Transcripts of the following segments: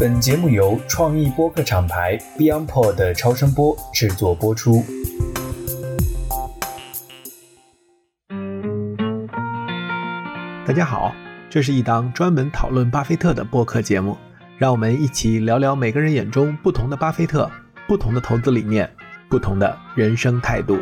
本节目由创意播客厂牌 BeyondPod 的超声波制作播出。大家好，这是一档专门讨论巴菲特的播客节目，让我们一起聊聊每个人眼中不同的巴菲特、不同的投资理念、不同的人生态度。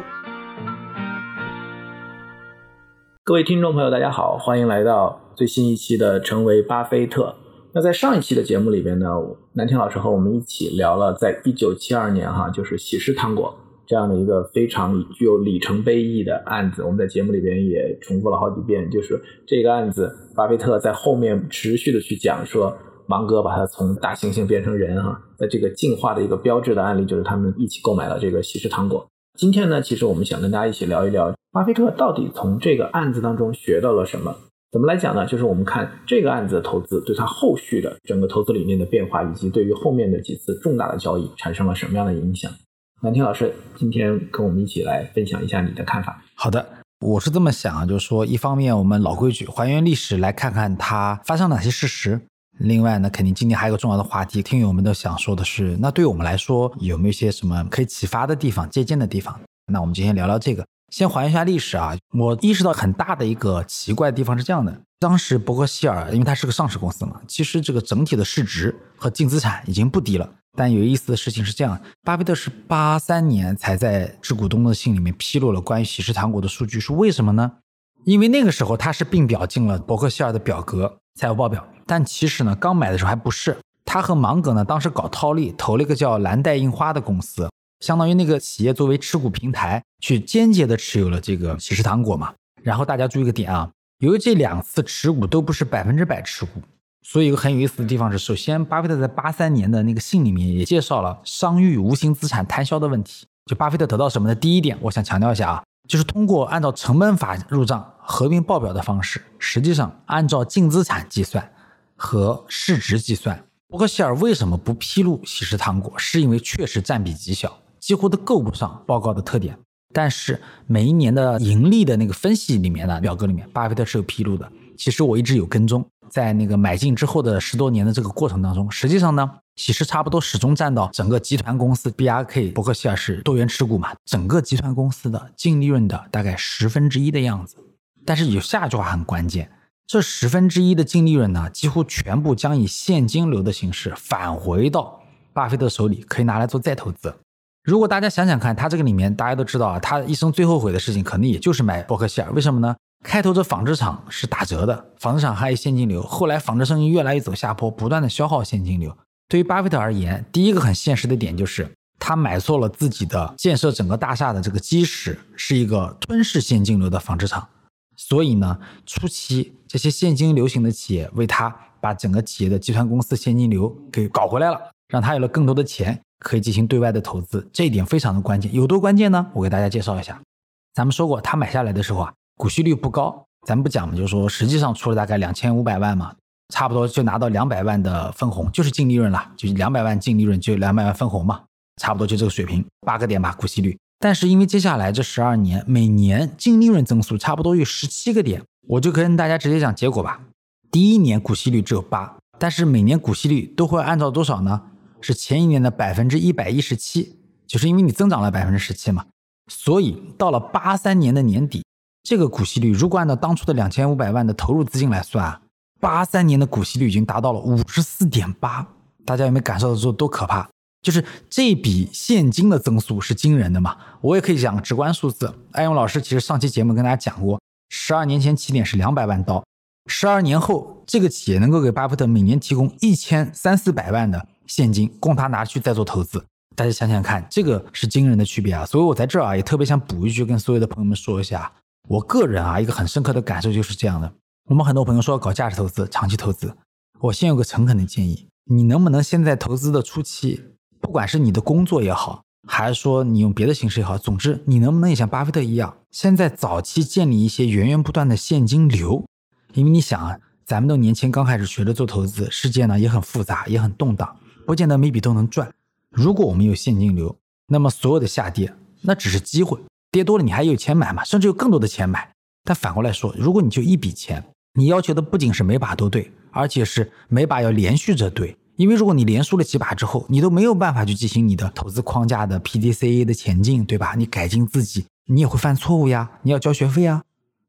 各位听众朋友，大家好，欢迎来到最新一期的《成为巴菲特》。那在上一期的节目里边呢，南天老师和我们一起聊了，在一九七二年哈，就是喜事糖果这样的一个非常具有里程碑意义的案子。我们在节目里边也重复了好几遍，就是这个案子，巴菲特在后面持续的去讲说，芒格把他从大猩猩变成人哈，在这个进化的一个标志的案例，就是他们一起购买了这个喜事糖果。今天呢，其实我们想跟大家一起聊一聊，巴菲特到底从这个案子当中学到了什么。怎么来讲呢？就是我们看这个案子的投资对他后续的整个投资理念的变化，以及对于后面的几次重大的交易产生了什么样的影响。南天老师今天跟我们一起来分享一下你的看法。好的，我是这么想啊，就是说，一方面我们老规矩还原历史，来看看它发生哪些事实；另外呢，肯定今天还有个重要的话题，听友们都想说的是，那对我们来说有没有一些什么可以启发的地方、借鉴的地方？那我们今天聊聊这个。先还原一下历史啊！我意识到很大的一个奇怪的地方是这样的：当时伯克希尔，因为它是个上市公司嘛，其实这个整体的市值和净资产已经不低了。但有意思的事情是这样，巴菲特是八三年才在致股东的信里面披露了关于喜事糖果的数据，是为什么呢？因为那个时候他是并表进了伯克希尔的表格财务报表，但其实呢，刚买的时候还不是。他和芒格呢，当时搞套利，投了一个叫蓝带印花的公司。相当于那个企业作为持股平台，去间接的持有了这个喜事糖果嘛。然后大家注意个点啊，由于这两次持股都不是百分之百持股，所以一个很有意思的地方是，首先巴菲特在八三年的那个信里面也介绍了商誉无形资产摊销的问题。就巴菲特得到什么的第一点，我想强调一下啊，就是通过按照成本法入账、合并报表的方式，实际上按照净资产计算和市值计算。伯克希尔为什么不披露喜事糖果？是因为确实占比极小。几乎都够不上报告的特点，但是每一年的盈利的那个分析里面的表格里面，巴菲特是有披露的。其实我一直有跟踪，在那个买进之后的十多年的这个过程当中，实际上呢，其实差不多始终占到整个集团公司 B R K 伯克希尔是多元持股嘛，整个集团公司的净利润的大概十分之一的样子。但是有下一句话很关键，这十分之一的净利润呢，几乎全部将以现金流的形式返回到巴菲特手里，可以拿来做再投资。如果大家想想看，他这个里面大家都知道啊，他一生最后悔的事情，肯定也就是买伯克希尔。为什么呢？开头这纺织厂是打折的，纺织厂还有现金流。后来纺织生意越来越走下坡，不断的消耗现金流。对于巴菲特而言，第一个很现实的点就是他买错了自己的建设整个大厦的这个基石是一个吞噬现金流的纺织厂。所以呢，初期这些现金流型的企业为他把整个企业的集团公司现金流给搞回来了，让他有了更多的钱。可以进行对外的投资，这一点非常的关键。有多关键呢？我给大家介绍一下。咱们说过，他买下来的时候啊，股息率不高。咱们不讲嘛，就是说实际上出了大概两千五百万嘛，差不多就拿到两百万的分红，就是净利润了，就两百万净利润就两百万分红嘛，差不多就这个水平，八个点吧股息率。但是因为接下来这十二年每年净利润增速差不多有十七个点，我就跟大家直接讲结果吧。第一年股息率只有八，但是每年股息率都会按照多少呢？是前一年的百分之一百一十七，就是因为你增长了百分之十七嘛，所以到了八三年的年底，这个股息率如果按照当初的两千五百万的投入资金来算啊，八三年的股息率已经达到了五十四点八。大家有没有感受到说多可怕？就是这笔现金的增速是惊人的嘛？我也可以讲直观数字。艾勇老师其实上期节目跟大家讲过，十二年前起点是两百万刀，十二年后这个企业能够给巴菲特每年提供一千三四百万的。现金供他拿去再做投资，大家想想看，这个是惊人的区别啊！所以我在这儿啊也特别想补一句，跟所有的朋友们说一下，我个人啊一个很深刻的感受就是这样的。我们很多朋友说要搞价值投资、长期投资，我先有个诚恳的建议，你能不能先在投资的初期，不管是你的工作也好，还是说你用别的形式也好，总之你能不能也像巴菲特一样，先在早期建立一些源源不断的现金流？因为你想啊，咱们都年轻，刚开始学着做投资，世界呢也很复杂，也很动荡。不见得每笔都能赚。如果我们有现金流，那么所有的下跌那只是机会，跌多了你还有钱买嘛，甚至有更多的钱买。但反过来说，如果你就一笔钱，你要求的不仅是每把都对，而且是每把要连续着对，因为如果你连输了几把之后，你都没有办法去进行你的投资框架的 PDCA 的前进，对吧？你改进自己，你也会犯错误呀，你要交学费啊，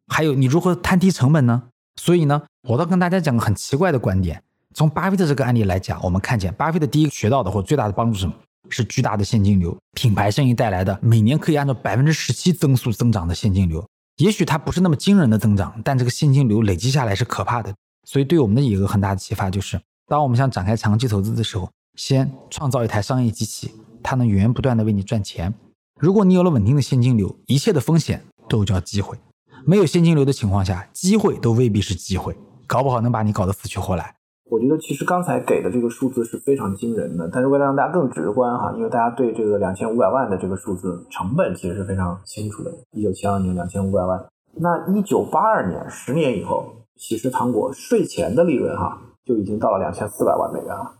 还有你如何摊低成本呢？所以呢，我倒跟大家讲个很奇怪的观点。从巴菲特这个案例来讲，我们看见巴菲特第一个学到的或最大的帮助是什么？是巨大的现金流，品牌生意带来的每年可以按照百分之十七增速增长的现金流。也许它不是那么惊人的增长，但这个现金流累积下来是可怕的。所以对我们的一个很大的启发就是，当我们想展开长期投资的时候，先创造一台商业机器，它能源源不断的为你赚钱。如果你有了稳定的现金流，一切的风险都叫机会。没有现金流的情况下，机会都未必是机会，搞不好能把你搞得死去活来。我觉得其实刚才给的这个数字是非常惊人的，但是为了让大家更直观哈，因为大家对这个两千五百万的这个数字成本其实是非常清楚的。一九七二年两千五百万，那一九八二年十年以后，喜事糖果税前的利润哈就已经到了两千四百万美元了。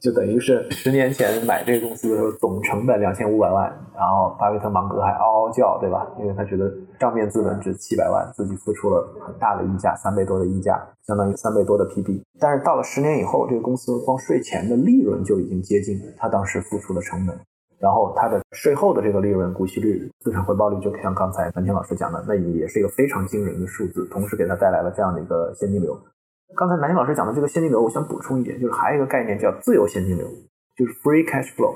就等于是十年前买这个公司的时候，总成本两千五百万，然后巴菲特芒格还嗷嗷叫，对吧？因为他觉得账面资本值七百万，自己付出了很大的溢价，三倍多的溢价，相当于三倍多的 PB。但是到了十年以后，这个公司光税前的利润就已经接近他当时付出的成本，然后他的税后的这个利润、股息率、资产回报率，就像刚才南天老师讲的，那也是一个非常惊人的数字，同时给他带来了这样的一个现金流。刚才南京老师讲的这个现金流，我想补充一点，就是还有一个概念叫自由现金流，就是 free cash flow。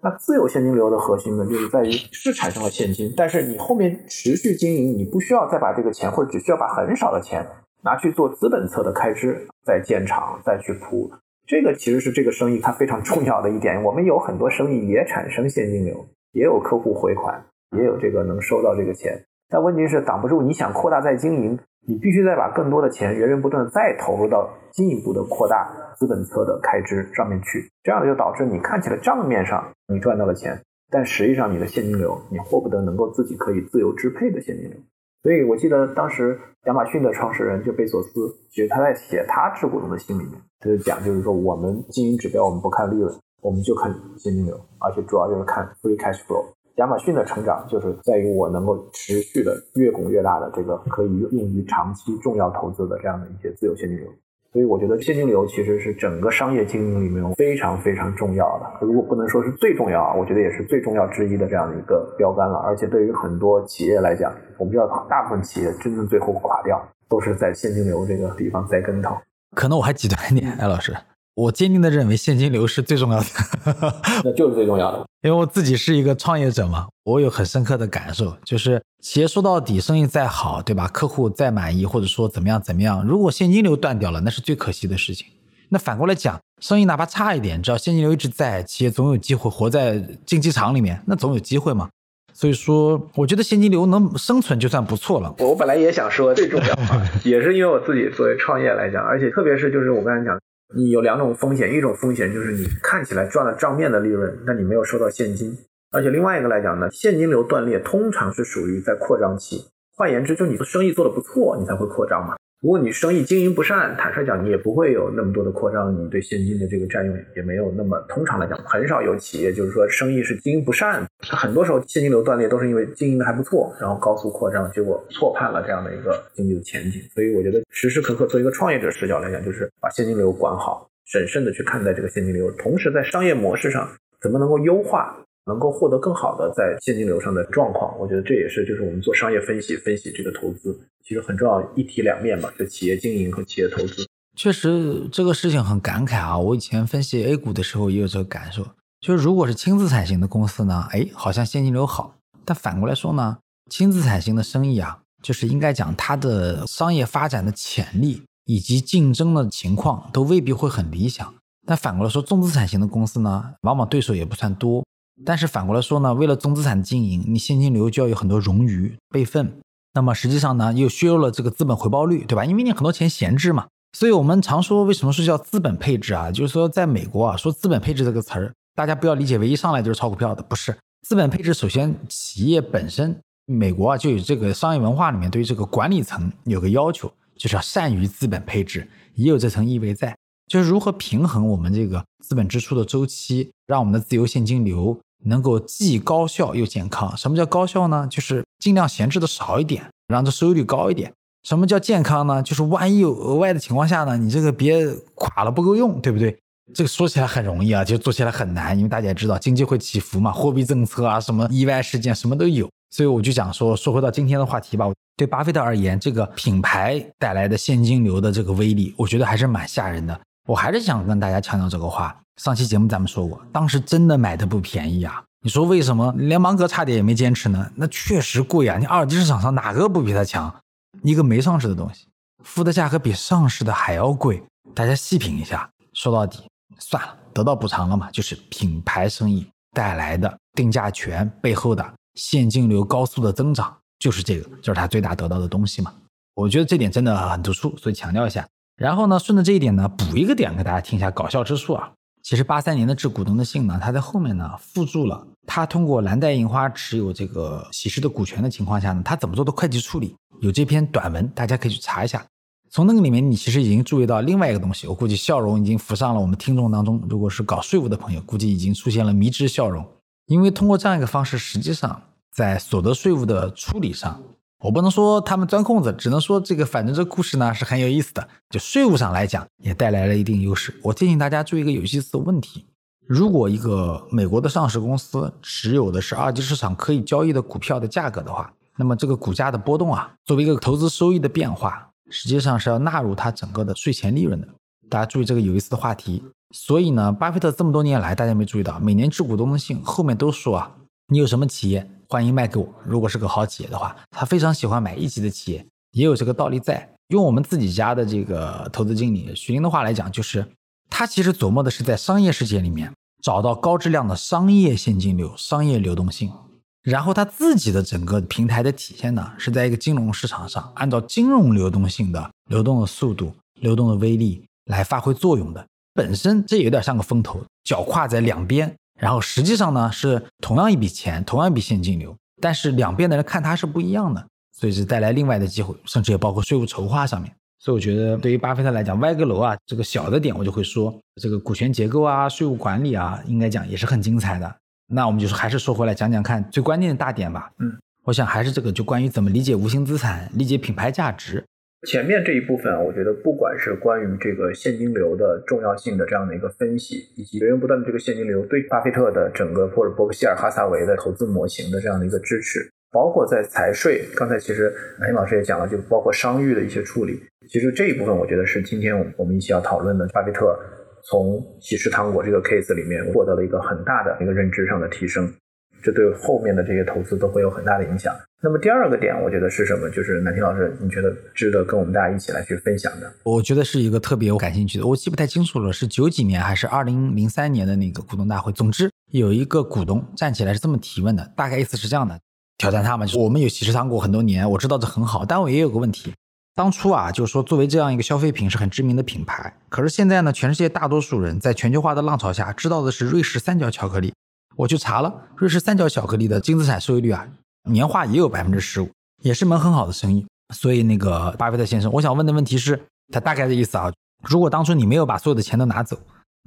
那自由现金流的核心呢，就是在于是产生了现金，但是你后面持续经营，你不需要再把这个钱，或者只需要把很少的钱拿去做资本侧的开支，再建厂，再去铺。这个其实是这个生意它非常重要的一点。我们有很多生意也产生现金流，也有客户回款，也有这个能收到这个钱，但问题是挡不住你想扩大再经营。你必须再把更多的钱源源不断的再投入到进一步的扩大资本侧的开支上面去，这样就导致你看起来账面上你赚到了钱，但实际上你的现金流你获不得能够自己可以自由支配的现金流。所以我记得当时亚马逊的创始人就贝索斯，其实他在写他致股东的信里面，他就讲就是说我们经营指标我们不看利润，我们就看现金流，而且主要就是看 free cash flow。亚马逊的成长就是在于我能够持续的越拱越大的这个可以用于长期重要投资的这样的一些自由现金流，所以我觉得现金流其实是整个商业经营里面非常非常重要的。如果不能说是最重要啊，我觉得也是最重要之一的这样的一个标杆了。而且对于很多企业来讲，我们知道大部分企业真正最后垮掉都是在现金流这个地方栽跟头。可能我还极端一点，艾老师。我坚定的认为现金流是最重要的，那就是最重要的。因为我自己是一个创业者嘛，我有很深刻的感受，就是企业说到底，生意再好，对吧？客户再满意，或者说怎么样怎么样，如果现金流断掉了，那是最可惜的事情。那反过来讲，生意哪怕差一点，只要现金流一直在，企业总有机会活在竞技场里面，那总有机会嘛。所以说，我觉得现金流能生存就算不错了。我本来也想说最重要，也是因为我自己作为创业来讲，而且特别是就是我刚才讲。你有两种风险，一种风险就是你看起来赚了账面的利润，但你没有收到现金；而且另外一个来讲呢，现金流断裂通常是属于在扩张期。换言之，就你的生意做得不错，你才会扩张嘛。如果你生意经营不善，坦率讲，你也不会有那么多的扩张，你对现金的这个占用也没有那么。通常来讲，很少有企业就是说生意是经营不善，它很多时候现金流断裂都是因为经营的还不错，然后高速扩张，结果错判了这样的一个经济的前景。所以我觉得时时刻刻做一个创业者视角来讲，就是把现金流管好，审慎的去看待这个现金流，同时在商业模式上怎么能够优化。能够获得更好的在现金流上的状况，我觉得这也是就是我们做商业分析分析这个投资，其实很重要一体两面嘛，就企业经营和企业投资。确实这个事情很感慨啊！我以前分析 A 股的时候也有这个感受，就是如果是轻资产型的公司呢，哎，好像现金流好；但反过来说呢，轻资产型的生意啊，就是应该讲它的商业发展的潜力以及竞争的情况都未必会很理想。但反过来说，重资产型的公司呢，往往对手也不算多。但是反过来说呢，为了中资产经营，你现金流就要有很多冗余备份。那么实际上呢，又削弱了这个资本回报率，对吧？因为你很多钱闲置嘛。所以我们常说，为什么是叫资本配置啊？就是说，在美国啊，说资本配置这个词儿，大家不要理解为一上来就是炒股票的，不是。资本配置首先企业本身，美国啊就有这个商业文化里面对于这个管理层有个要求，就是要善于资本配置，也有这层意味在，就是如何平衡我们这个资本支出的周期，让我们的自由现金流。能够既高效又健康。什么叫高效呢？就是尽量闲置的少一点，让这收益率高一点。什么叫健康呢？就是万一有额外的情况下呢，你这个别垮了不够用，对不对？这个说起来很容易啊，就做起来很难，因为大家也知道经济会起伏嘛，货币政策啊，什么意外事件什么都有。所以我就讲说，说回到今天的话题吧。对巴菲特而言，这个品牌带来的现金流的这个威力，我觉得还是蛮吓人的。我还是想跟大家强调这个话。上期节目咱们说过，当时真的买的不便宜啊。你说为什么连芒格差点也没坚持呢？那确实贵啊。你二级市场上哪个不比它强？一个没上市的东西，付的价格比上市的还要贵。大家细品一下，说到底。算了，得到补偿了嘛？就是品牌生意带来的定价权背后的现金流高速的增长，就是这个，就是他最大得到的东西嘛。我觉得这点真的很突出，所以强调一下。然后呢，顺着这一点呢，补一个点给大家听一下搞笑之处啊。其实八三年的致股东的信呢，他在后面呢附注了他通过蓝带印花持有这个喜事的股权的情况下呢，他怎么做的会计处理，有这篇短文，大家可以去查一下。从那个里面，你其实已经注意到另外一个东西，我估计笑容已经浮上了我们听众当中。如果是搞税务的朋友，估计已经出现了迷之笑容，因为通过这样一个方式，实际上在所得税务的处理上，我不能说他们钻空子，只能说这个反正这故事呢是很有意思的，就税务上来讲也带来了一定优势。我提醒大家注意一个有意思的问题：如果一个美国的上市公司持有的是二级市场可以交易的股票的价格的话，那么这个股价的波动啊，作为一个投资收益的变化。实际上是要纳入它整个的税前利润的，大家注意这个有意思的话题。所以呢，巴菲特这么多年来，大家没注意到，每年致股东的信后面都说啊，你有什么企业欢迎卖给我。如果是个好企业的话，他非常喜欢买一级的企业，也有这个道理在。用我们自己家的这个投资经理徐林的话来讲，就是他其实琢磨的是在商业世界里面找到高质量的商业现金流、商业流动性。然后他自己的整个平台的体现呢，是在一个金融市场上，按照金融流动性的流动的速度、流动的威力来发挥作用的。本身这有点像个风投，脚跨在两边，然后实际上呢是同样一笔钱，同样一笔现金流，但是两边的人看它是不一样的，所以是带来另外的机会，甚至也包括税务筹划上面。所以我觉得对于巴菲特来讲，歪个楼啊，这个小的点我就会说，这个股权结构啊、税务管理啊，应该讲也是很精彩的。那我们就是还是说回来讲讲看最关键的大点吧。嗯，我想还是这个，就关于怎么理解无形资产，理解品牌价值。前面这一部分，我觉得不管是关于这个现金流的重要性的这样的一个分析，以及源源不断的这个现金流对巴菲特的整个或者伯克希尔哈撒韦的投资模型的这样的一个支持，包括在财税，刚才其实南英老师也讲了，就包括商誉的一些处理。其实这一部分，我觉得是今天我们我们一起要讨论的巴菲特。从喜事糖果这个 case 里面获得了一个很大的一个认知上的提升，这对后面的这些投资都会有很大的影响。那么第二个点，我觉得是什么？就是南天老师，你觉得值得跟我们大家一起来去分享的？我觉得是一个特别我感兴趣的，我记不太清楚了，是九几年还是二零零三年的那个股东大会。总之有一个股东站起来是这么提问的，大概意思是这样的：挑战他们，就是我们有喜事糖果很多年，我知道这很好，但我也有个问题。当初啊，就是说作为这样一个消费品是很知名的品牌，可是现在呢，全世界大多数人在全球化的浪潮下知道的是瑞士三角巧克力。我去查了，瑞士三角巧克力的净资产收益率啊，年化也有百分之十五，也是门很好的生意。所以那个巴菲特先生，我想问的问题是，他大概的意思啊，如果当初你没有把所有的钱都拿走，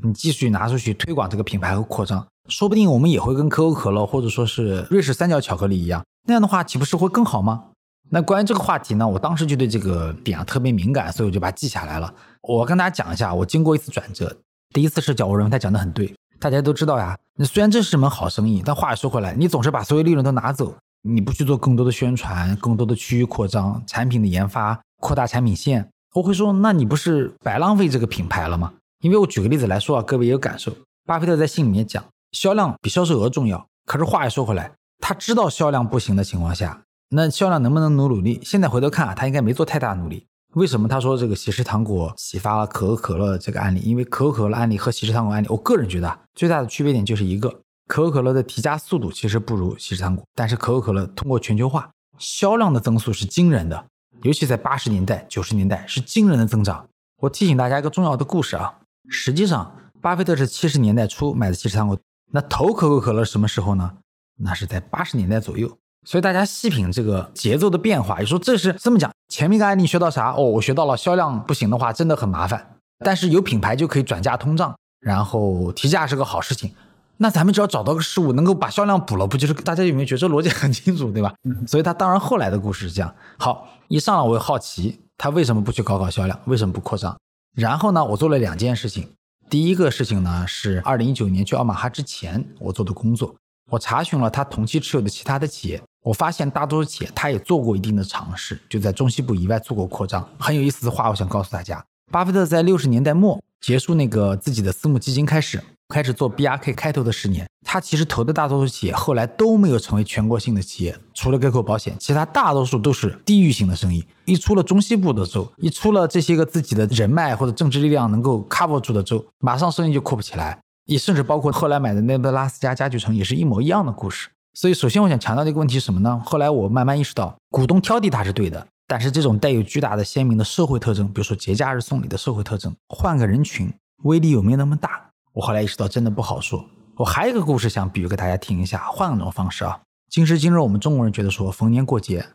你继续拿出去推广这个品牌和扩张，说不定我们也会跟可口可乐或者说是瑞士三角巧克力一样，那样的话岂不是会更好吗？那关于这个话题呢，我当时就对这个点啊特别敏感，所以我就把它记下来了。我跟大家讲一下，我经过一次转折。第一次视角，我认为他讲的很对。大家都知道呀，那虽然这是门好生意，但话又说回来，你总是把所有利润都拿走，你不去做更多的宣传、更多的区域扩张、产品的研发、扩大产品线，我会说，那你不是白浪费这个品牌了吗？因为我举个例子来说啊，各位也有感受。巴菲特在信里面讲，销量比销售额重要。可是话又说回来，他知道销量不行的情况下。那销量能不能努努力？现在回头看啊，他应该没做太大努力。为什么他说这个喜事糖果启发了可口可乐这个案例？因为可口可乐案例和喜事糖果案例，我个人觉得最大的区别点就是一个，可口可乐的提价速度其实不如喜事糖果，但是可口可乐通过全球化，销量的增速是惊人的，尤其在八十年代、九十年代是惊人的增长。我提醒大家一个重要的故事啊，实际上巴菲特是七十年代初买的喜事糖果，那投可口可乐什么时候呢？那是在八十年代左右。所以大家细品这个节奏的变化，你说这是这么讲？前面一个案例学到啥？哦，我学到了销量不行的话，真的很麻烦。但是有品牌就可以转嫁通胀，然后提价是个好事情。那咱们只要找到个事物能够把销量补了，不就是大家有没有觉得这逻辑很清楚，对吧？所以他当然后来的故事是这样。好，一上来我好奇他为什么不去搞搞销量，为什么不扩张？然后呢，我做了两件事情。第一个事情呢是二零一九年去奥马哈之前我做的工作，我查询了他同期持有的其他的企业，我发现大多数企业他也做过一定的尝试，就在中西部以外做过扩张。很有意思的话，我想告诉大家，巴菲特在六十年代末结束那个自己的私募基金开始。开始做 BRK 开头的十年，他其实投的大多数企业后来都没有成为全国性的企业，除了割口保险，其他大多数都是地域性的生意。一出了中西部的州，一出了这些个自己的人脉或者政治力量能够 cover 住的州，马上生意就扩不起来。也甚至包括后来买的那个拉斯加家具城也是一模一样的故事。所以，首先我想强调的一个问题是什么呢？后来我慢慢意识到，股东挑剔他是对的，但是这种带有巨大的鲜明的社会特征，比如说节假日送礼的社会特征，换个人群，威力有没有那么大？我后来意识到，真的不好说。我还有一个故事想比喻给大家听一下，换种方式啊。今时今日，我们中国人觉得说逢年过节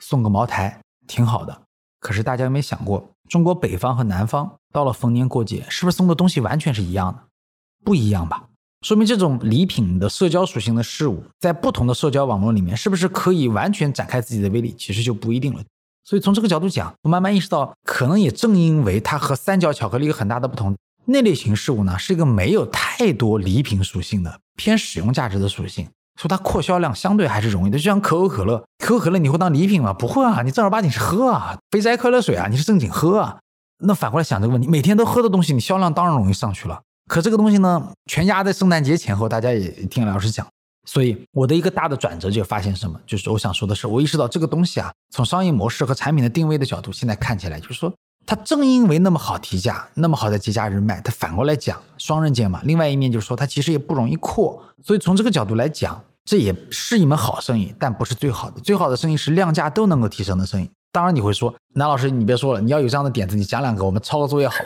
送个茅台挺好的，可是大家有没有想过，中国北方和南方到了逢年过节，是不是送的东西完全是一样的？不一样吧？说明这种礼品的社交属性的事物，在不同的社交网络里面，是不是可以完全展开自己的威力？其实就不一定了。所以从这个角度讲，我慢慢意识到，可能也正因为它和三角巧克力有很大的不同。那类型事物呢，是一个没有太多礼品属性的偏使用价值的属性，说它扩销量相对还是容易的。就像可口可乐，可口可乐你会当礼品吗？不会啊，你正儿八经是喝啊，肥宅快乐水啊，你是正经喝啊。那反过来想这个问题，每天都喝的东西，你销量当然容易上去了。可这个东西呢，全压在圣诞节前后，大家也听老师讲。所以我的一个大的转折就发现什么，就是我想说的是，我意识到这个东西啊，从商业模式和产品的定位的角度，现在看起来就是说。它正因为那么好提价，那么好在节假日卖，它反过来讲双刃剑嘛。另外一面就是说，它其实也不容易扩，所以从这个角度来讲，这也是一门好生意，但不是最好的。最好的生意是量价都能够提升的生意。当然你会说，南老师你别说了，你要有这样的点子，你讲两个，我们抄个作业好。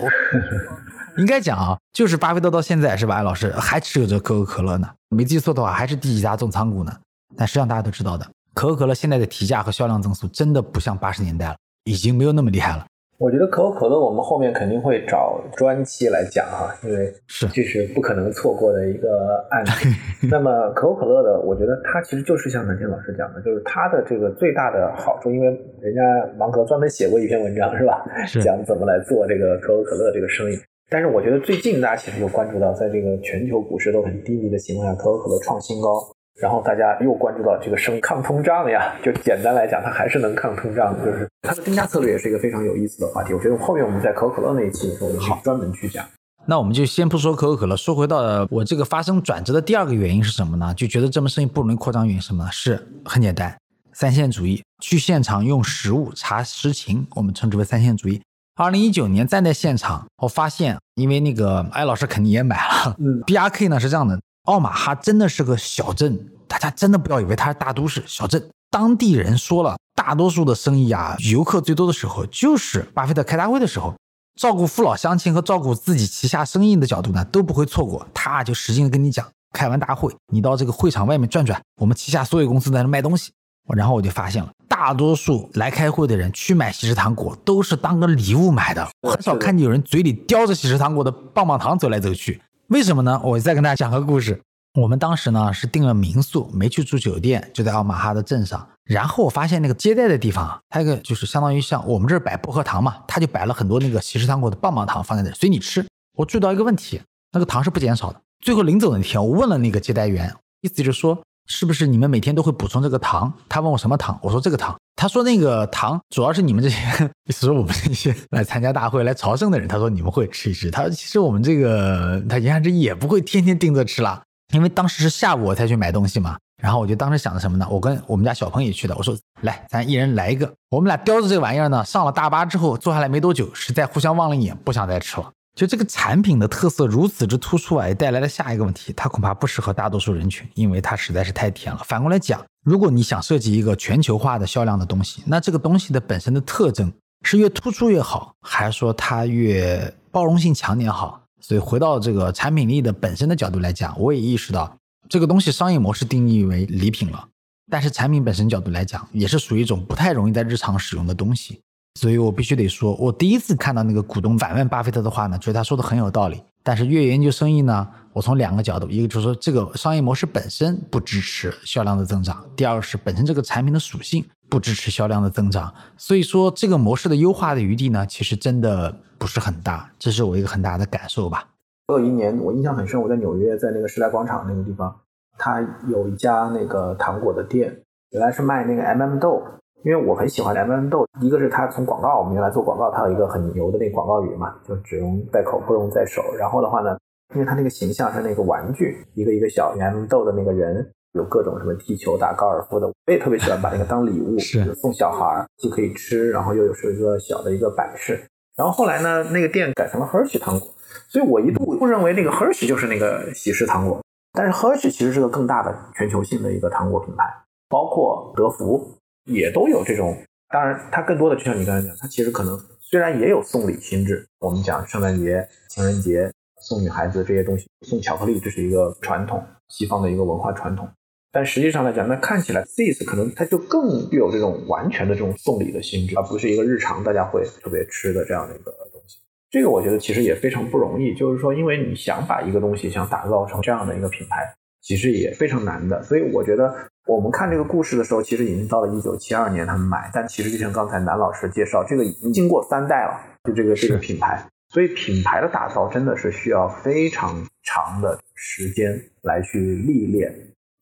应该讲啊，就是巴菲特到现在是吧？安老师还持有着可口可乐呢，没记错的话还是第几家重仓股呢。但实际上大家都知道的，可口可乐现在的提价和销量增速真的不像八十年代了，已经没有那么厉害了。我觉得可口可乐，我们后面肯定会找专期来讲哈，因为是这是不可能错过的一个案例。那么可口可乐的，我觉得它其实就是像南天老师讲的，就是它的这个最大的好处，因为人家芒格专门写过一篇文章是吧，讲怎么来做这个可口可乐这个生意。但是我觉得最近大家其实就关注到，在这个全球股市都很低迷的情况下，可口可乐创新高。然后大家又关注到这个生意抗通胀呀，就简单来讲，它还是能抗通胀的，就是它的定价策略也是一个非常有意思的话题。我觉得后面我们在可口可乐那一期的时候，我们专门去讲。那我们就先不说可口可乐，说回到我这个发生转折的第二个原因是什么呢？就觉得这门生意不容易扩张原因什么？是很简单，三线主义，去现场用实物查实情，我们称之为三线主义。二零一九年站在现场，我发现，因为那个艾老师肯定也买了，嗯，BRK 呢是这样的。奥马哈真的是个小镇，大家真的不要以为它是大都市。小镇当地人说了，大多数的生意啊，游客最多的时候就是巴菲特开大会的时候，照顾父老乡亲和照顾自己旗下生意的角度呢，都不会错过。他就使劲的跟你讲，开完大会，你到这个会场外面转转，我们旗下所有公司在那卖东西。然后我就发现了，大多数来开会的人去买喜事糖果都是当个礼物买的，很少看见有人嘴里叼着喜事糖果的棒棒糖走来走去。为什么呢？我再跟大家讲个故事。我们当时呢是订了民宿，没去住酒店，就在奥马哈的镇上。然后我发现那个接待的地方啊，它一个就是相当于像我们这儿摆薄荷糖嘛，他就摆了很多那个喜事糖果的棒棒糖放在那，随你吃。我注意到一个问题，那个糖是不减少的。最后临走那天，我问了那个接待员，意思就是说，是不是你们每天都会补充这个糖？他问我什么糖，我说这个糖。他说那个糖主要是你们这些，意思说我们这些来参加大会、来朝圣的人。他说你们会吃一吃。他说其实我们这个他言下之意也不会天天盯着吃了，因为当时是下午我才去买东西嘛。然后我就当时想的什么呢？我跟我们家小鹏也去的。我说来，咱一人来一个。我们俩叼着这玩意儿呢，上了大巴之后坐下来没多久，实在互相望了一眼，不想再吃了。就这个产品的特色如此之突出啊，也带来了下一个问题，它恐怕不适合大多数人群，因为它实在是太甜了。反过来讲，如果你想设计一个全球化的销量的东西，那这个东西的本身的特征是越突出越好，还是说它越包容性强点好？所以回到这个产品力的本身的角度来讲，我也意识到这个东西商业模式定义为礼品了，但是产品本身角度来讲，也是属于一种不太容易在日常使用的东西。所以我必须得说，我第一次看到那个股东反问巴菲特的话呢，觉得他说的很有道理。但是越研究生意呢，我从两个角度，一个就是说这个商业模式本身不支持销量的增长，第二个是本身这个产品的属性不支持销量的增长。所以说这个模式的优化的余地呢，其实真的不是很大，这是我一个很大的感受吧。我有一年我印象很深，我在纽约，在那个时代广场那个地方，它有一家那个糖果的店，原来是卖那个 M&M 豆。因为我很喜欢 M&M 豆，一个是它从广告，我们原来做广告，它有一个很牛的那个广告语嘛，就只用在口不用在手。然后的话呢，因为它那个形象是那个玩具，一个一个小 M 豆的那个人，有各种什么踢球、打高尔夫的，我也特别喜欢把那个当礼物是送小孩，既可以吃，然后又有是一个小的一个摆饰。然后后来呢，那个店改成了 Hershey 糖果，所以我一度不认为那个 Hershey 就是那个喜事糖果，但是 Hershey 其实是个更大的全球性的一个糖果品牌，包括德福。也都有这种，当然，它更多的就像你刚才讲，它其实可能虽然也有送礼心智，我们讲圣诞节、情人节送女孩子这些东西，送巧克力，这是一个传统，西方的一个文化传统。但实际上来讲，那看起来 this 可能它就更具有这种完全的这种送礼的心智，而不是一个日常大家会特别吃的这样的一个东西。这个我觉得其实也非常不容易，就是说，因为你想把一个东西想打造成这样的一个品牌，其实也非常难的。所以我觉得。我们看这个故事的时候，其实已经到了一九七二年，他们买。但其实就像刚才南老师介绍，这个已经经过三代了，就这个这个品牌。所以品牌的打造真的是需要非常长的时间来去历练。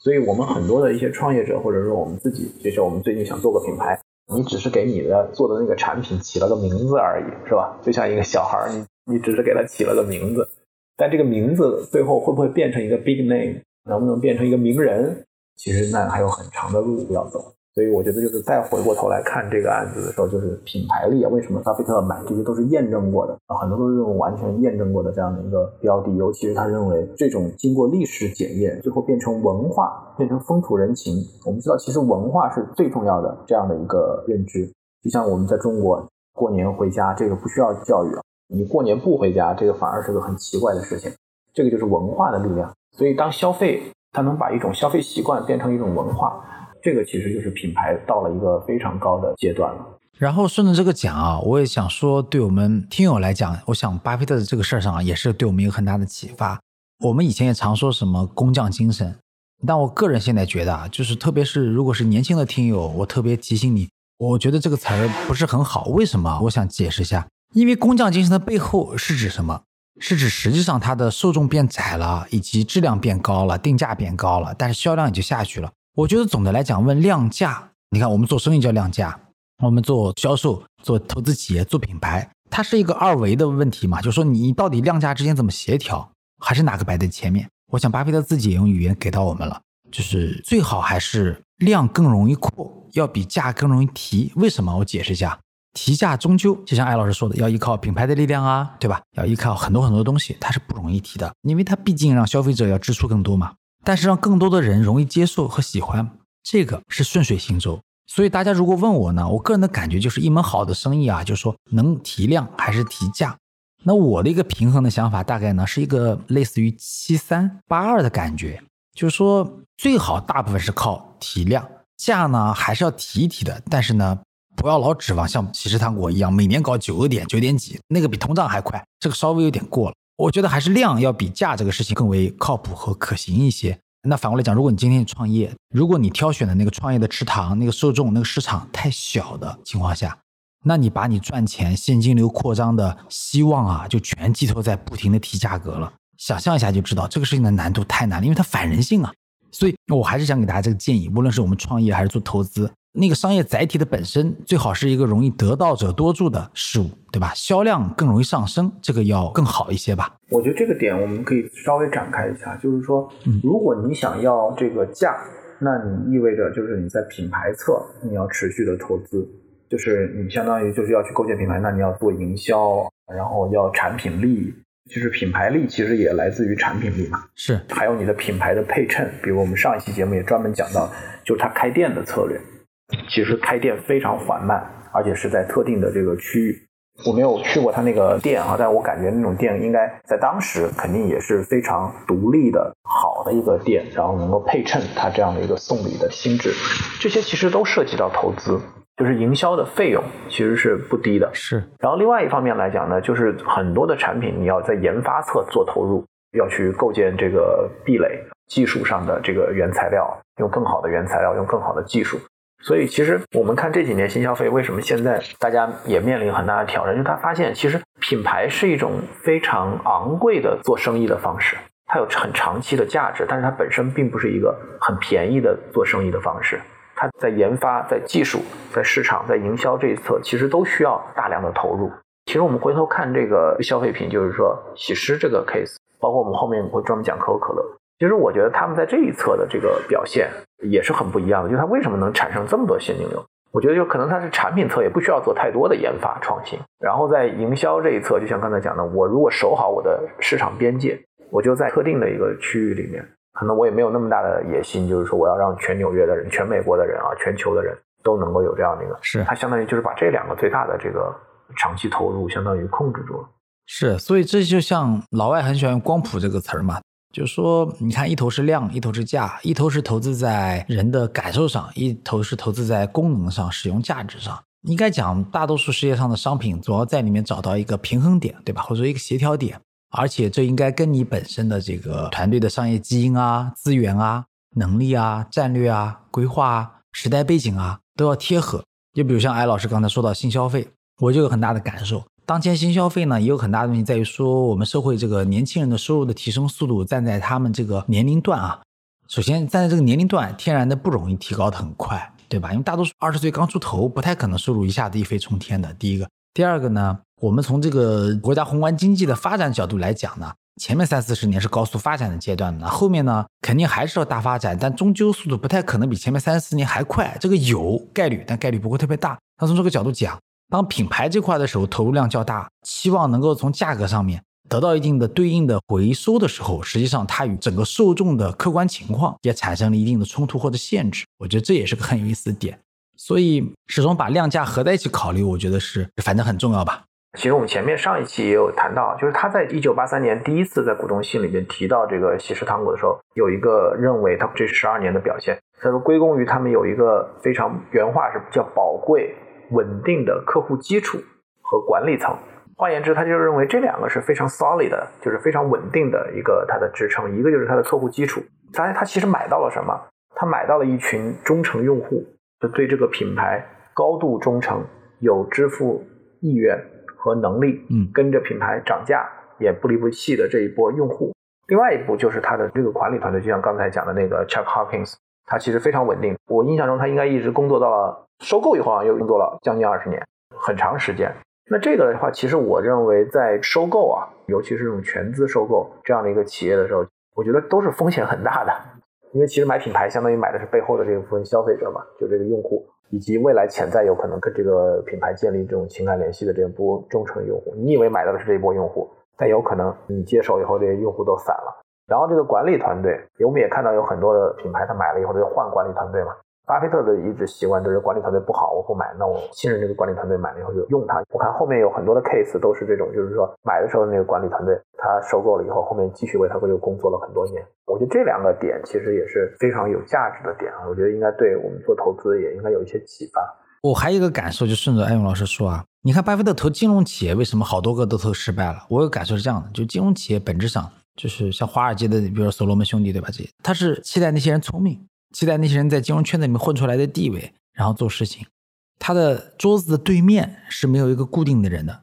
所以我们很多的一些创业者，或者说我们自己，就像我们最近想做个品牌，你只是给你的做的那个产品起了个名字而已，是吧？就像一个小孩，你你只是给他起了个名字，但这个名字最后会不会变成一个 big name，能不能变成一个名人？其实那还有很长的路要走，所以我觉得就是再回过头来看这个案子的时候，就是品牌力啊，为什么巴菲特买这些都是验证过的啊，很多都是这种完全验证过的这样的一个标的，尤其是他认为这种经过历史检验，最后变成文化，变成风土人情。我们知道，其实文化是最重要的这样的一个认知。就像我们在中国过年回家，这个不需要教育啊，你过年不回家，这个反而是个很奇怪的事情。这个就是文化的力量。所以当消费。它能把一种消费习惯变成一种文化，这个其实就是品牌到了一个非常高的阶段了。然后顺着这个讲啊，我也想说，对我们听友来讲，我想巴菲特的这个事儿上啊，也是对我们一个很大的启发。我们以前也常说什么工匠精神，但我个人现在觉得啊，就是特别是如果是年轻的听友，我特别提醒你，我觉得这个词儿不是很好。为什么？我想解释一下，因为工匠精神的背后是指什么？是指实际上它的受众变窄了，以及质量变高了，定价变高了，但是销量也就下去了。我觉得总的来讲，问量价，你看我们做生意叫量价，我们做销售、做投资企业、做品牌，它是一个二维的问题嘛，就说你到底量价之间怎么协调，还是哪个摆在前面？我想巴菲特自己也用语言给到我们了，就是最好还是量更容易扩，要比价更容易提。为什么？我解释一下。提价终究就像艾老师说的，要依靠品牌的力量啊，对吧？要依靠很多很多东西，它是不容易提的，因为它毕竟让消费者要支出更多嘛。但是让更多的人容易接受和喜欢，这个是顺水行舟。所以大家如果问我呢，我个人的感觉就是一门好的生意啊，就是说能提量还是提价。那我的一个平衡的想法大概呢是一个类似于七三八二的感觉，就是说最好大部分是靠提量，价呢还是要提一提的，但是呢。不要老指望像喜事糖果一样每年搞九个点九点几，那个比通胀还快，这个稍微有点过了。我觉得还是量要比价这个事情更为靠谱和可行一些。那反过来讲，如果你今天创业，如果你挑选的那个创业的池塘、那个受众、那个市场太小的情况下，那你把你赚钱、现金流扩张的希望啊，就全寄托在不停的提价格了。想象一下就知道，这个事情的难度太难了，因为它反人性啊。所以我还是想给大家这个建议，无论是我们创业还是做投资。那个商业载体的本身最好是一个容易得道者多助的事物，对吧？销量更容易上升，这个要更好一些吧？我觉得这个点我们可以稍微展开一下，就是说，如果你想要这个价，那你意味着就是你在品牌侧你要持续的投资，就是你相当于就是要去构建品牌，那你要做营销，然后要产品力，就是品牌力其实也来自于产品力嘛。是，还有你的品牌的配衬，比如我们上一期节目也专门讲到，就是他开店的策略。其实开店非常缓慢，而且是在特定的这个区域。我没有去过他那个店啊，但我感觉那种店应该在当时肯定也是非常独立的好的一个店，然后能够配衬他这样的一个送礼的心智。这些其实都涉及到投资，就是营销的费用其实是不低的。是。然后另外一方面来讲呢，就是很多的产品你要在研发侧做投入，要去构建这个壁垒，技术上的这个原材料，用更好的原材料，用更好的技术。所以其实我们看这几年新消费，为什么现在大家也面临很大的挑战？就是他发现其实品牌是一种非常昂贵的做生意的方式，它有很长期的价值，但是它本身并不是一个很便宜的做生意的方式。它在研发、在技术、在市场、在营销这一侧，其实都需要大量的投入。其实我们回头看这个消费品，就是说喜诗这个 case，包括我们后面会专门讲可口可乐。其实我觉得他们在这一侧的这个表现也是很不一样的，就是它为什么能产生这么多现金流？我觉得就可能它是产品侧也不需要做太多的研发创新，然后在营销这一侧，就像刚才讲的，我如果守好我的市场边界，我就在特定的一个区域里面。可能我也没有那么大的野心，就是说我要让全纽约的人、全美国的人啊、全球的人都能够有这样的一个。是它相当于就是把这两个最大的这个长期投入相当于控制住了。是，所以这就像老外很喜欢用光谱这个词儿嘛，就是说你看一头是量，一头是价，一头是投资在人的感受上，一头是投资在功能上、使用价值上。应该讲，大多数世界上的商品总要在里面找到一个平衡点，对吧？或者说一个协调点。而且这应该跟你本身的这个团队的商业基因啊、资源啊、能力啊、战略啊、规划啊、时代背景啊都要贴合。就比如像艾老师刚才说到新消费，我就有很大的感受。当前新消费呢，也有很大的问题在于说，我们社会这个年轻人的收入的提升速度站在他们这个年龄段啊，首先站在这个年龄段，天然的不容易提高的很快，对吧？因为大多数二十岁刚出头，不太可能收入一下子一飞冲天的。第一个，第二个呢？我们从这个国家宏观经济的发展角度来讲呢，前面三四十年是高速发展的阶段呢，后面呢肯定还是要大发展，但终究速度不太可能比前面三四十年还快。这个有概率，但概率不会特别大。那从这个角度讲，当品牌这块的时候投入量较大，期望能够从价格上面得到一定的对应的回收的时候，实际上它与整个受众的客观情况也产生了一定的冲突或者限制。我觉得这也是个很有意思的点。所以始终把量价合在一起考虑，我觉得是反正很重要吧。其实我们前面上一期也有谈到，就是他在一九八三年第一次在股东信里面提到这个喜事糖果的时候，有一个认为他这十二年的表现，他说归功于他们有一个非常原话是叫宝贵稳定的客户基础和管理层。换言之，他就认为这两个是非常 solid 的，就是非常稳定的一个它的支撑。一个就是它的客户基础，发现他其实买到了什么？他买到了一群忠诚用户，就对这个品牌高度忠诚，有支付意愿。和能力，嗯，跟着品牌涨价也不离不弃的这一波用户。另外一步就是他的这个管理团队，就像刚才讲的那个 Chuck Hopkins，他其实非常稳定。我印象中他应该一直工作到了收购以后啊，又工作了将近二十年，很长时间。那这个的话，其实我认为在收购啊，尤其是这种全资收购这样的一个企业的时候，我觉得都是风险很大的，因为其实买品牌相当于买的是背后的这部分消费者嘛，就这个用户。以及未来潜在有可能跟这个品牌建立这种情感联系的这波忠诚用户，你以为买到的是这一波用户，但有可能你接手以后，这些用户都散了。然后这个管理团队，我们也看到有很多的品牌，他买了以后就换管理团队嘛。巴菲特的一直习惯都是管理团队不好，我不买。那我信任这个管理团队，买了以后就用它。我看后面有很多的 case 都是这种，就是说买的时候那个管理团队他收购了以后，后面继续为他又工作了很多年。我觉得这两个点其实也是非常有价值的点啊。我觉得应该对我们做投资也应该有一些启发。我还有一个感受，就顺着艾勇老师说啊，你看巴菲特投金融企业，为什么好多个都投失败了？我有感受是这样的，就金融企业本质上就是像华尔街的，比如说所罗门兄弟，对吧？这些他是期待那些人聪明。期待那些人在金融圈子里面混出来的地位，然后做事情。他的桌子的对面是没有一个固定的人的，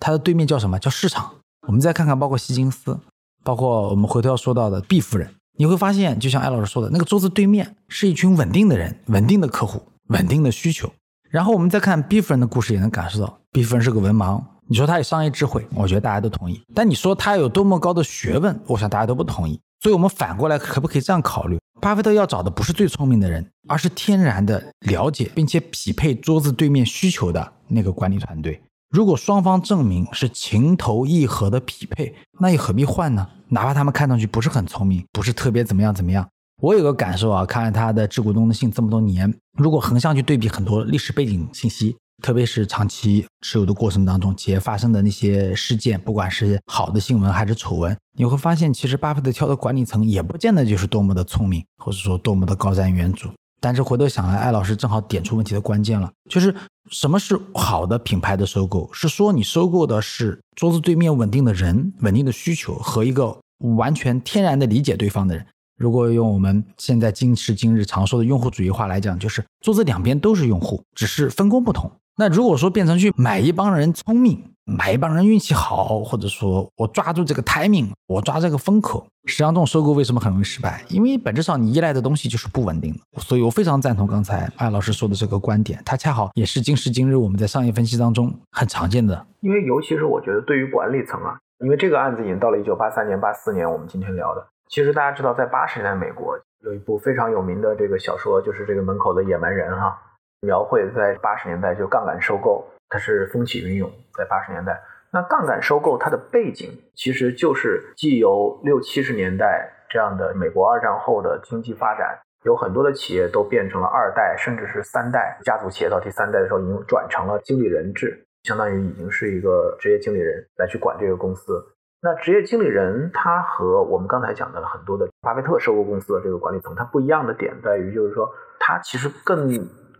他的对面叫什么？叫市场。我们再看看，包括希金斯，包括我们回头要说到的毕夫人，你会发现，就像艾老师说的，那个桌子对面是一群稳定的人、稳定的客户、稳定的需求。然后我们再看毕夫人的故事，也能感受到，毕夫人是个文盲。你说他有商业智慧，我觉得大家都同意。但你说他有多么高的学问，我想大家都不同意。所以，我们反过来可不可以这样考虑？巴菲特要找的不是最聪明的人，而是天然的了解并且匹配桌子对面需求的那个管理团队。如果双方证明是情投意合的匹配，那又何必换呢？哪怕他们看上去不是很聪明，不是特别怎么样怎么样。我有个感受啊，看他的致股东的信这么多年，如果横向去对比很多历史背景信息。特别是长期持有的过程当中，企业发生的那些事件，不管是好的新闻还是丑闻，你会发现，其实巴菲特挑的管理层也不见得就是多么的聪明，或者说多么的高瞻远瞩。但是回头想来，艾老师正好点出问题的关键了，就是什么是好的品牌的收购？是说你收购的是桌子对面稳定的人、稳定的需求和一个完全天然的理解对方的人。如果用我们现在今时今日常说的用户主义话来讲，就是桌子两边都是用户，只是分工不同。那如果说变成去买一帮人聪明，买一帮人运气好，或者说我抓住这个 timing，我抓这个风口，实际上这种收购为什么很容易失败？因为本质上你依赖的东西就是不稳定的。所以我非常赞同刚才艾老师说的这个观点，它恰好也是今时今日我们在商业分析当中很常见的。因为尤其是我觉得对于管理层啊，因为这个案子已经到了一九八三年、八四年，我们今天聊的。其实大家知道，在八十年代美国有一部非常有名的这个小说，就是这个门口的野蛮人哈。描绘在八十年代就杠杆收购，它是风起云涌。在八十年代，那杠杆收购它的背景其实就是既有六七十年代这样的美国二战后的经济发展，有很多的企业都变成了二代甚至是三代家族企业，到第三代的时候已经转成了经理人制，相当于已经是一个职业经理人来去管这个公司。那职业经理人他和我们刚才讲的很多的巴菲特收购公司的这个管理层，他不一样的点在于，就是说他其实更。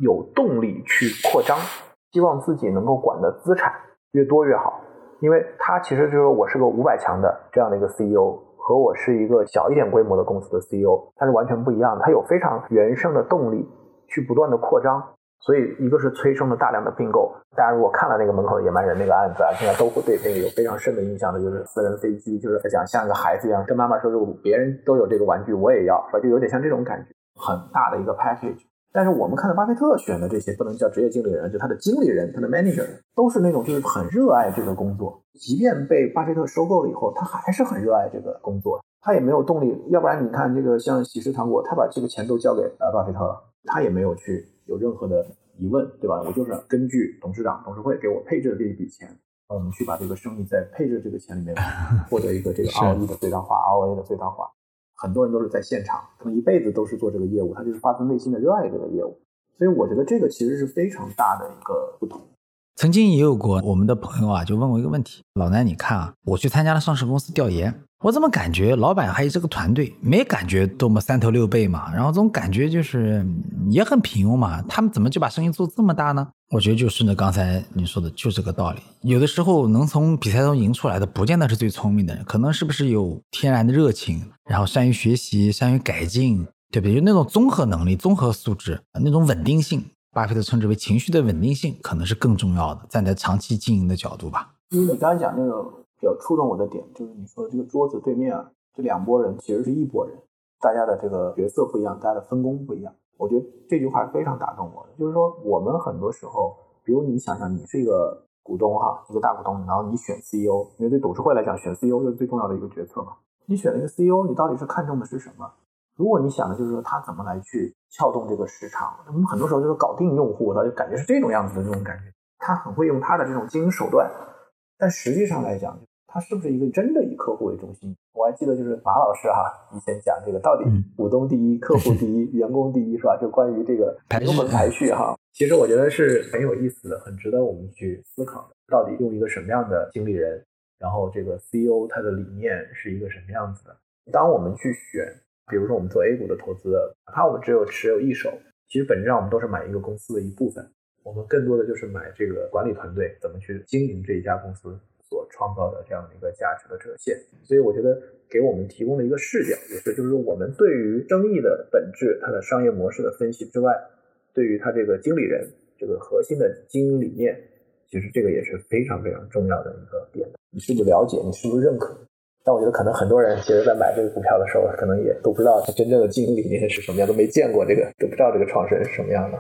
有动力去扩张，希望自己能够管的资产越多越好，因为他其实就是我是个五百强的这样的一个 CEO，和我是一个小一点规模的公司的 CEO，它是完全不一样的。他有非常原生的动力去不断的扩张，所以一个是催生了大量的并购。大家如果看了那个门口的野蛮人那个案子啊，现在都会对那个有非常深的印象的，就是私人飞机，就是在讲像个孩子一样跟妈妈说，就别人都有这个玩具，我也要，就有点像这种感觉，很大的一个 package。但是我们看到巴菲特选的这些不能叫职业经理人，就他的经理人，他的 manager 都是那种就是很热爱这个工作，即便被巴菲特收购了以后，他还是很热爱这个工作，他也没有动力。要不然你看这个像喜事糖果，他把这个钱都交给呃巴菲特了，他也没有去有任何的疑问，对吧？我就是根据董事长、董事会给我配置的这一笔钱，我们去把这个生意在配置这个钱里面获得一个这个 ROE 的最大化，ROA 的最大化。很多人都是在现场，可能一辈子都是做这个业务，他就是发自内心的热爱这个业务，所以我觉得这个其实是非常大的一个不同。曾经也有过我们的朋友啊，就问我一个问题：老南，你看啊，我去参加了上市公司调研，我怎么感觉老板还有这个团队没感觉多么三头六臂嘛？然后总感觉就是也很平庸嘛，他们怎么就把生意做这么大呢？我觉得就顺着刚才你说的，就这个道理。有的时候能从比赛中赢出来的，不见得是最聪明的人，可能是不是有天然的热情，然后善于学习、善于改进，对不对？就那种综合能力、综合素质，那种稳定性。巴菲特称之为情绪的稳定性，可能是更重要的。站在长期经营的角度吧。因为你刚才讲那个比较触动我的点，就是你说这个桌子对面啊，这两拨人其实是一拨人，大家的这个角色不一样，大家的分工不一样。我觉得这句话非常打动我的，就是说我们很多时候，比如你想想，你是一个股东哈，一个大股东，然后你选 CEO，因为对董事会来讲，选 CEO 是最重要的一个决策嘛。你选了一个 CEO，你到底是看重的是什么？如果你想的就是说他怎么来去撬动这个市场，我们很多时候就是搞定用户，他就感觉是这种样子的这种感觉。他很会用他的这种经营手段，但实际上来讲，他是不是一个真的以客户为中心？我还记得就是马老师哈以前讲这个到底股东第一、客户第一、员工第一是吧？就关于这个排序排序哈，其实我觉得是很有意思的，很值得我们去思考。到底用一个什么样的经理人，然后这个 CEO 他的理念是一个什么样子的？当我们去选。比如说，我们做 A 股的投资，哪怕我们只有持有一手，其实本质上我们都是买一个公司的一部分。我们更多的就是买这个管理团队怎么去经营这一家公司所创造的这样的一个价值的折现。所以我觉得给我们提供了一个视角，也是就是，我们对于争议的本质、它的商业模式的分析之外，对于它这个经理人这个核心的经营理念，其实这个也是非常非常重要的一个点。你是不是了解？你是不是认可？但我觉得可能很多人其实，在买这个股票的时候，可能也都不知道它真正的经营理念是什么样，都没见过这个，都不知道这个创始人是什么样的。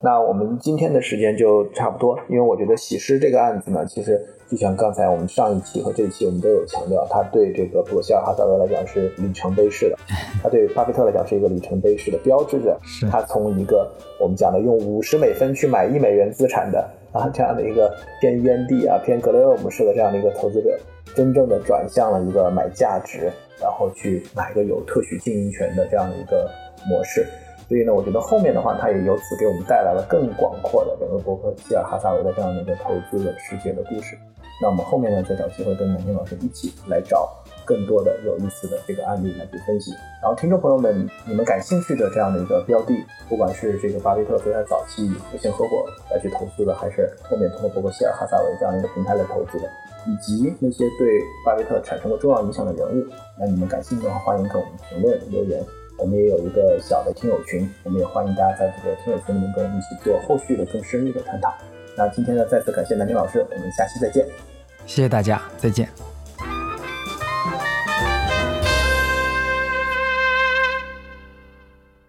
那我们今天的时间就差不多，因为我觉得喜诗这个案子呢，其实就像刚才我们上一期和这一期我们都有强调，它对这个布鲁希尔哈萨韦来讲是里程碑式的，它对巴菲特来讲是一个里程碑式的，标志着他从一个我们讲的用五十美分去买一美元资产的啊这样的一个偏烟蒂啊偏格雷厄姆式的这样的一个投资者。真正的转向了一个买价值，然后去买一个有特许经营权的这样的一个模式。所以呢，我觉得后面的话，它也由此给我们带来了更广阔的整个伯克希尔哈萨维的这样的一个投资的世界的故事。那我们后面呢，再找机会跟南天老师一起来找更多的有意思的这个案例来去分析。然后，听众朋友们，你们感兴趣的这样的一个标的，不管是这个巴菲特非常早期有限合伙来去投资的，还是后面通过伯克希尔哈萨维这样一个平台来投资的。以及那些对巴菲特产生过重要影响的人物，那你们感兴趣的话，欢迎给我们评论留言。我们也有一个小的听友群，我们也欢迎大家在这个听友群里面跟我们一起做后续的更深入的探讨。那今天呢，再次感谢南京老师，我们下期再见。谢谢大家，再见。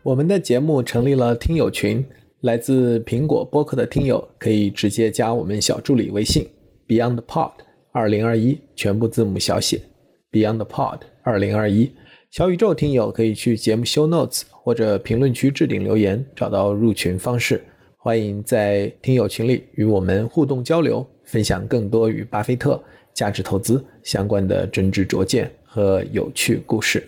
我们的节目成立了听友群，来自苹果播客的听友可以直接加我们小助理微信 BeyondPod 二零二一，全部字母小写 BeyondPod 二零二一。小宇宙听友可以去节目 Show Notes 或者评论区置顶留言，找到入群方式。欢迎在听友群里与我们互动交流，分享更多与巴菲特价值投资相关的真知灼见和有趣故事。